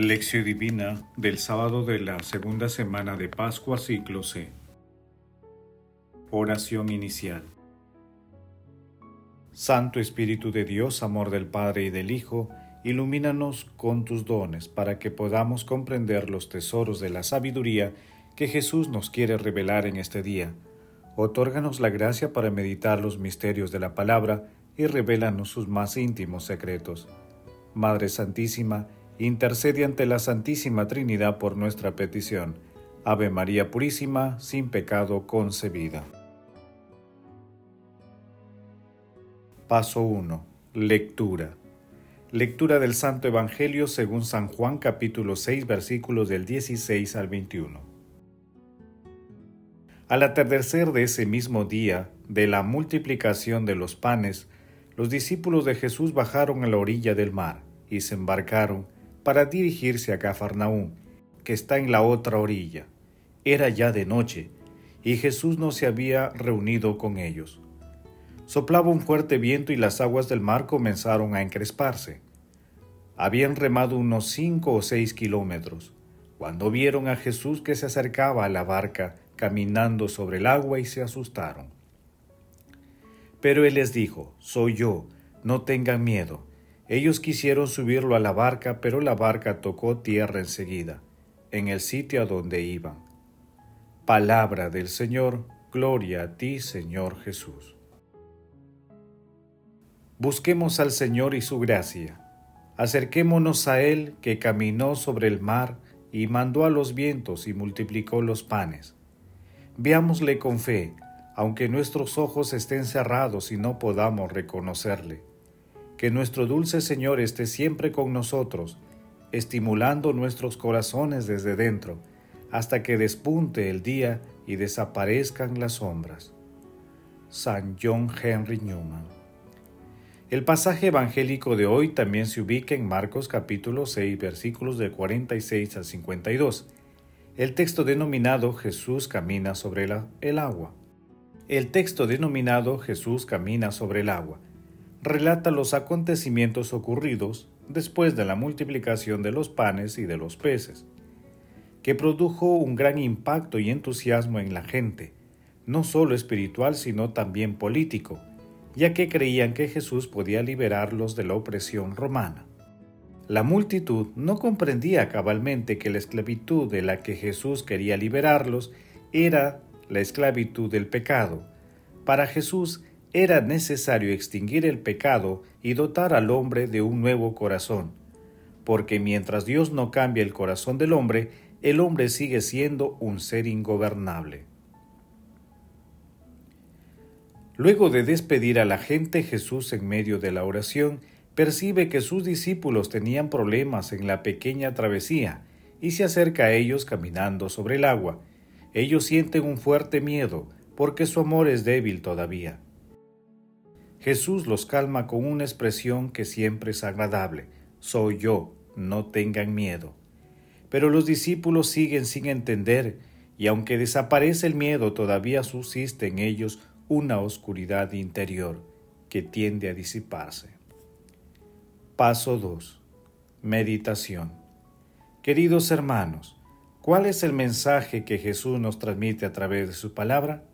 Lección Divina del sábado de la segunda semana de Pascua ciclo C. Oración inicial. Santo Espíritu de Dios, amor del Padre y del Hijo, ilumínanos con tus dones para que podamos comprender los tesoros de la sabiduría que Jesús nos quiere revelar en este día. Otórganos la gracia para meditar los misterios de la palabra y revélanos sus más íntimos secretos. Madre Santísima, intercede ante la Santísima Trinidad por nuestra petición. Ave María Purísima, sin pecado concebida. Paso 1. Lectura. Lectura del Santo Evangelio según San Juan capítulo 6 versículos del 16 al 21. Al atardecer de ese mismo día, de la multiplicación de los panes, los discípulos de Jesús bajaron a la orilla del mar y se embarcaron para dirigirse a Cafarnaúm, que está en la otra orilla. Era ya de noche, y Jesús no se había reunido con ellos. Soplaba un fuerte viento y las aguas del mar comenzaron a encresparse. Habían remado unos cinco o seis kilómetros, cuando vieron a Jesús que se acercaba a la barca caminando sobre el agua y se asustaron. Pero él les dijo, Soy yo, no tengan miedo. Ellos quisieron subirlo a la barca, pero la barca tocó tierra enseguida, en el sitio a donde iban. Palabra del Señor, gloria a ti, Señor Jesús. Busquemos al Señor y su gracia. Acerquémonos a Él que caminó sobre el mar y mandó a los vientos y multiplicó los panes. Veámosle con fe, aunque nuestros ojos estén cerrados y no podamos reconocerle que nuestro dulce Señor esté siempre con nosotros, estimulando nuestros corazones desde dentro, hasta que despunte el día y desaparezcan las sombras. San John Henry Newman. El pasaje evangélico de hoy también se ubica en Marcos capítulo 6 versículos de 46 a 52. El texto denominado Jesús camina sobre el agua. El texto denominado Jesús camina sobre el agua relata los acontecimientos ocurridos después de la multiplicación de los panes y de los peces, que produjo un gran impacto y entusiasmo en la gente, no solo espiritual sino también político, ya que creían que Jesús podía liberarlos de la opresión romana. La multitud no comprendía cabalmente que la esclavitud de la que Jesús quería liberarlos era la esclavitud del pecado. Para Jesús era necesario extinguir el pecado y dotar al hombre de un nuevo corazón, porque mientras Dios no cambia el corazón del hombre, el hombre sigue siendo un ser ingobernable. Luego de despedir a la gente, Jesús en medio de la oración percibe que sus discípulos tenían problemas en la pequeña travesía y se acerca a ellos caminando sobre el agua. Ellos sienten un fuerte miedo porque su amor es débil todavía. Jesús los calma con una expresión que siempre es agradable, soy yo, no tengan miedo. Pero los discípulos siguen sin entender, y aunque desaparece el miedo, todavía subsiste en ellos una oscuridad interior que tiende a disiparse. Paso 2. Meditación. Queridos hermanos, ¿cuál es el mensaje que Jesús nos transmite a través de su palabra?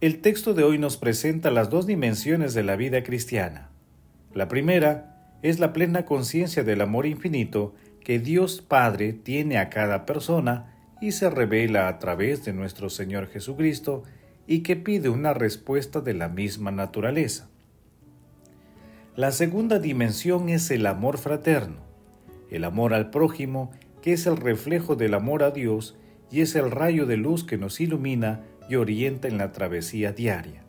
El texto de hoy nos presenta las dos dimensiones de la vida cristiana. La primera es la plena conciencia del amor infinito que Dios Padre tiene a cada persona y se revela a través de nuestro Señor Jesucristo y que pide una respuesta de la misma naturaleza. La segunda dimensión es el amor fraterno, el amor al prójimo, que es el reflejo del amor a Dios y es el rayo de luz que nos ilumina y orienta en la travesía diaria.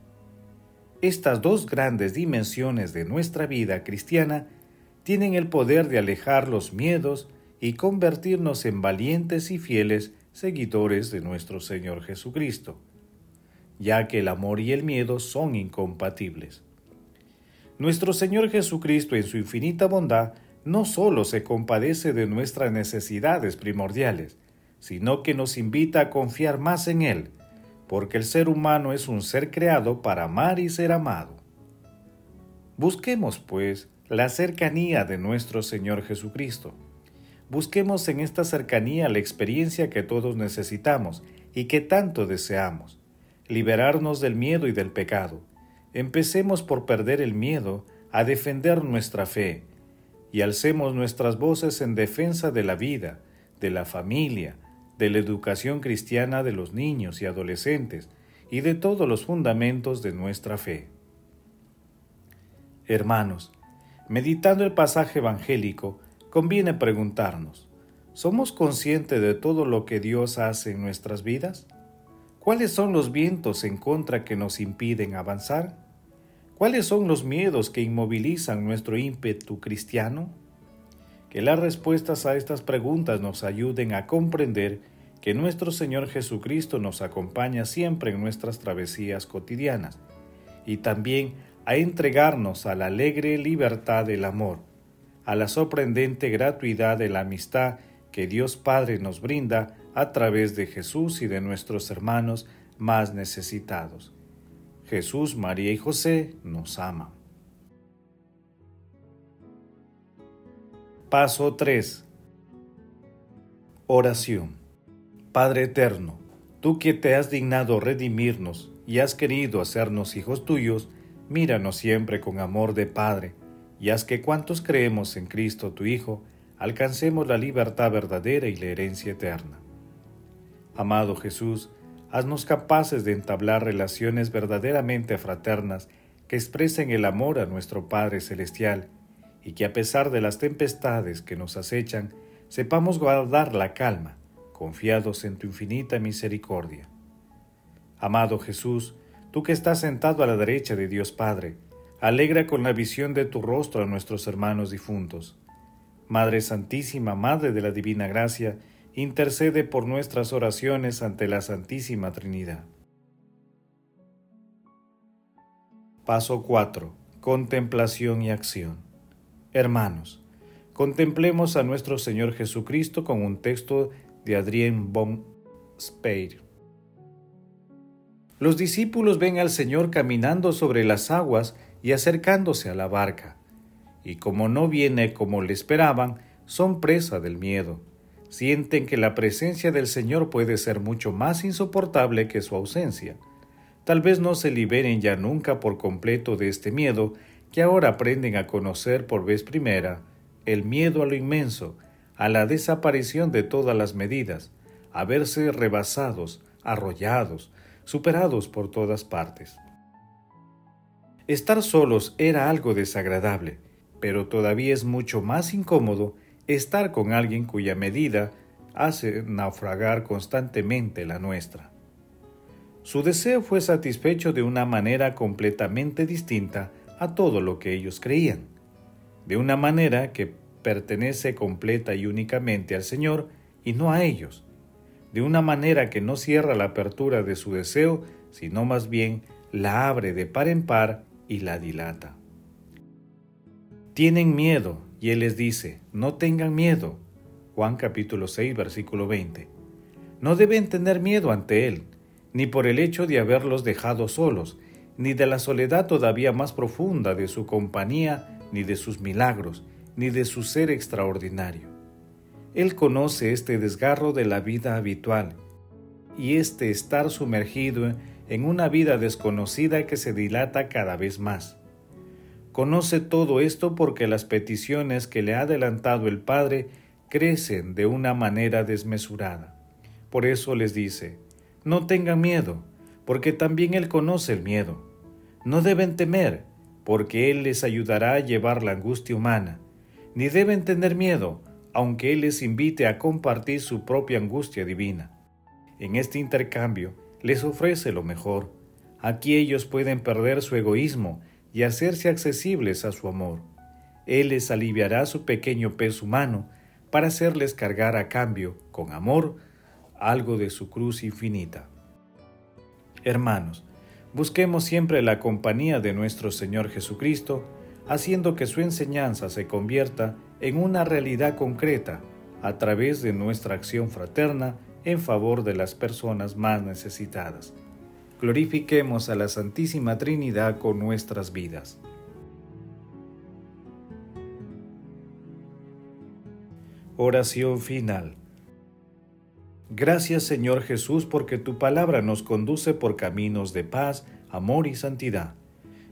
Estas dos grandes dimensiones de nuestra vida cristiana tienen el poder de alejar los miedos y convertirnos en valientes y fieles seguidores de nuestro Señor Jesucristo, ya que el amor y el miedo son incompatibles. Nuestro Señor Jesucristo en su infinita bondad no solo se compadece de nuestras necesidades primordiales, sino que nos invita a confiar más en Él, porque el ser humano es un ser creado para amar y ser amado. Busquemos, pues, la cercanía de nuestro Señor Jesucristo. busquemos en esta cercanía la experiencia que todos necesitamos y que tanto deseamos, liberarnos del miedo y del pecado. Empecemos por perder el miedo a defender nuestra fe y alcemos nuestras voces en defensa de la vida, de la familia, de la educación cristiana de los niños y adolescentes y de todos los fundamentos de nuestra fe. Hermanos, meditando el pasaje evangélico, conviene preguntarnos, ¿somos conscientes de todo lo que Dios hace en nuestras vidas? ¿Cuáles son los vientos en contra que nos impiden avanzar? ¿Cuáles son los miedos que inmovilizan nuestro ímpetu cristiano? Que las respuestas a estas preguntas nos ayuden a comprender que nuestro Señor Jesucristo nos acompaña siempre en nuestras travesías cotidianas y también a entregarnos a la alegre libertad del amor, a la sorprendente gratuidad de la amistad que Dios Padre nos brinda a través de Jesús y de nuestros hermanos más necesitados. Jesús, María y José nos aman. Paso 3. Oración. Padre eterno, tú que te has dignado redimirnos y has querido hacernos hijos tuyos, míranos siempre con amor de Padre, y haz que cuantos creemos en Cristo tu Hijo, alcancemos la libertad verdadera y la herencia eterna. Amado Jesús, haznos capaces de entablar relaciones verdaderamente fraternas que expresen el amor a nuestro Padre Celestial, y que a pesar de las tempestades que nos acechan, sepamos guardar la calma confiados en tu infinita misericordia. Amado Jesús, tú que estás sentado a la derecha de Dios Padre, alegra con la visión de tu rostro a nuestros hermanos difuntos. Madre Santísima, Madre de la Divina Gracia, intercede por nuestras oraciones ante la Santísima Trinidad. Paso 4. Contemplación y acción. Hermanos, contemplemos a nuestro Señor Jesucristo con un texto de Adrien von Speyer. Los discípulos ven al Señor caminando sobre las aguas y acercándose a la barca, y como no viene como le esperaban, son presa del miedo. Sienten que la presencia del Señor puede ser mucho más insoportable que su ausencia. Tal vez no se liberen ya nunca por completo de este miedo que ahora aprenden a conocer por vez primera, el miedo a lo inmenso, a la desaparición de todas las medidas, a verse rebasados, arrollados, superados por todas partes. Estar solos era algo desagradable, pero todavía es mucho más incómodo estar con alguien cuya medida hace naufragar constantemente la nuestra. Su deseo fue satisfecho de una manera completamente distinta a todo lo que ellos creían, de una manera que pertenece completa y únicamente al Señor y no a ellos, de una manera que no cierra la apertura de su deseo, sino más bien la abre de par en par y la dilata. Tienen miedo, y Él les dice, no tengan miedo. Juan capítulo 6, versículo 20. No deben tener miedo ante Él, ni por el hecho de haberlos dejado solos, ni de la soledad todavía más profunda de su compañía, ni de sus milagros, ni de su ser extraordinario. Él conoce este desgarro de la vida habitual y este estar sumergido en una vida desconocida que se dilata cada vez más. Conoce todo esto porque las peticiones que le ha adelantado el Padre crecen de una manera desmesurada. Por eso les dice, no tengan miedo, porque también Él conoce el miedo. No deben temer, porque Él les ayudará a llevar la angustia humana ni deben tener miedo, aunque Él les invite a compartir su propia angustia divina. En este intercambio les ofrece lo mejor. Aquí ellos pueden perder su egoísmo y hacerse accesibles a su amor. Él les aliviará su pequeño peso humano para hacerles cargar a cambio, con amor, algo de su cruz infinita. Hermanos, busquemos siempre la compañía de nuestro Señor Jesucristo, haciendo que su enseñanza se convierta en una realidad concreta a través de nuestra acción fraterna en favor de las personas más necesitadas. Glorifiquemos a la Santísima Trinidad con nuestras vidas. Oración final. Gracias Señor Jesús porque tu palabra nos conduce por caminos de paz, amor y santidad.